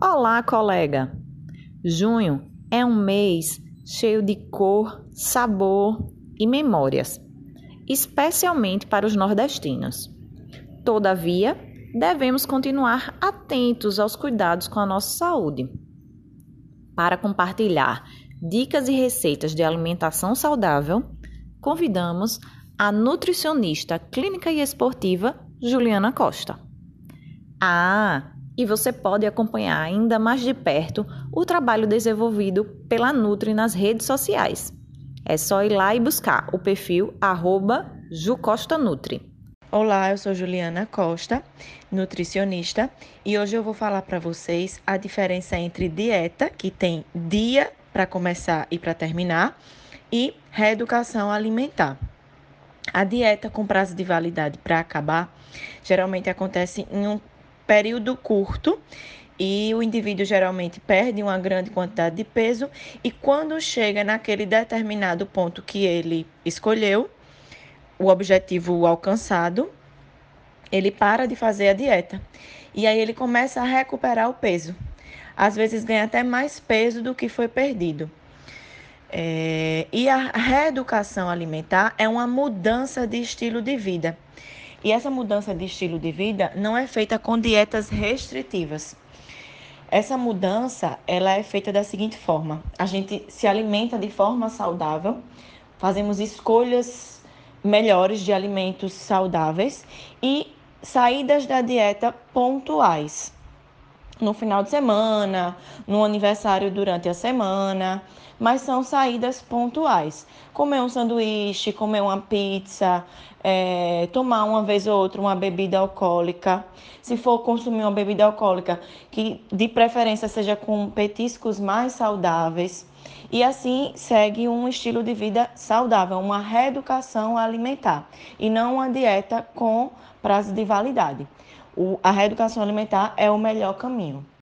Olá, colega! Junho é um mês cheio de cor, sabor e memórias, especialmente para os nordestinos. Todavia, devemos continuar atentos aos cuidados com a nossa saúde. Para compartilhar dicas e receitas de alimentação saudável, convidamos a nutricionista clínica e esportiva Juliana Costa. Ah, e você pode acompanhar ainda mais de perto o trabalho desenvolvido pela Nutri nas redes sociais. É só ir lá e buscar o perfil arroba jucostanutri. Olá, eu sou Juliana Costa, nutricionista, e hoje eu vou falar para vocês a diferença entre dieta, que tem dia para começar e para terminar, e reeducação alimentar. A dieta com prazo de validade para acabar geralmente acontece em um período curto e o indivíduo geralmente perde uma grande quantidade de peso e quando chega naquele determinado ponto que ele escolheu, o objetivo alcançado, ele para de fazer a dieta. E aí ele começa a recuperar o peso. Às vezes ganha até mais peso do que foi perdido. É, e a reeducação alimentar é uma mudança de estilo de vida. E essa mudança de estilo de vida não é feita com dietas restritivas. Essa mudança, ela é feita da seguinte forma: a gente se alimenta de forma saudável, fazemos escolhas melhores de alimentos saudáveis e saídas da dieta pontuais. No final de semana, no aniversário durante a semana, mas são saídas pontuais. Comer um sanduíche, comer uma pizza, é, tomar uma vez ou outra uma bebida alcoólica. Se for consumir uma bebida alcoólica, que de preferência seja com petiscos mais saudáveis. E assim segue um estilo de vida saudável, uma reeducação alimentar e não uma dieta com prazo de validade. O, a reeducação alimentar é o melhor caminho.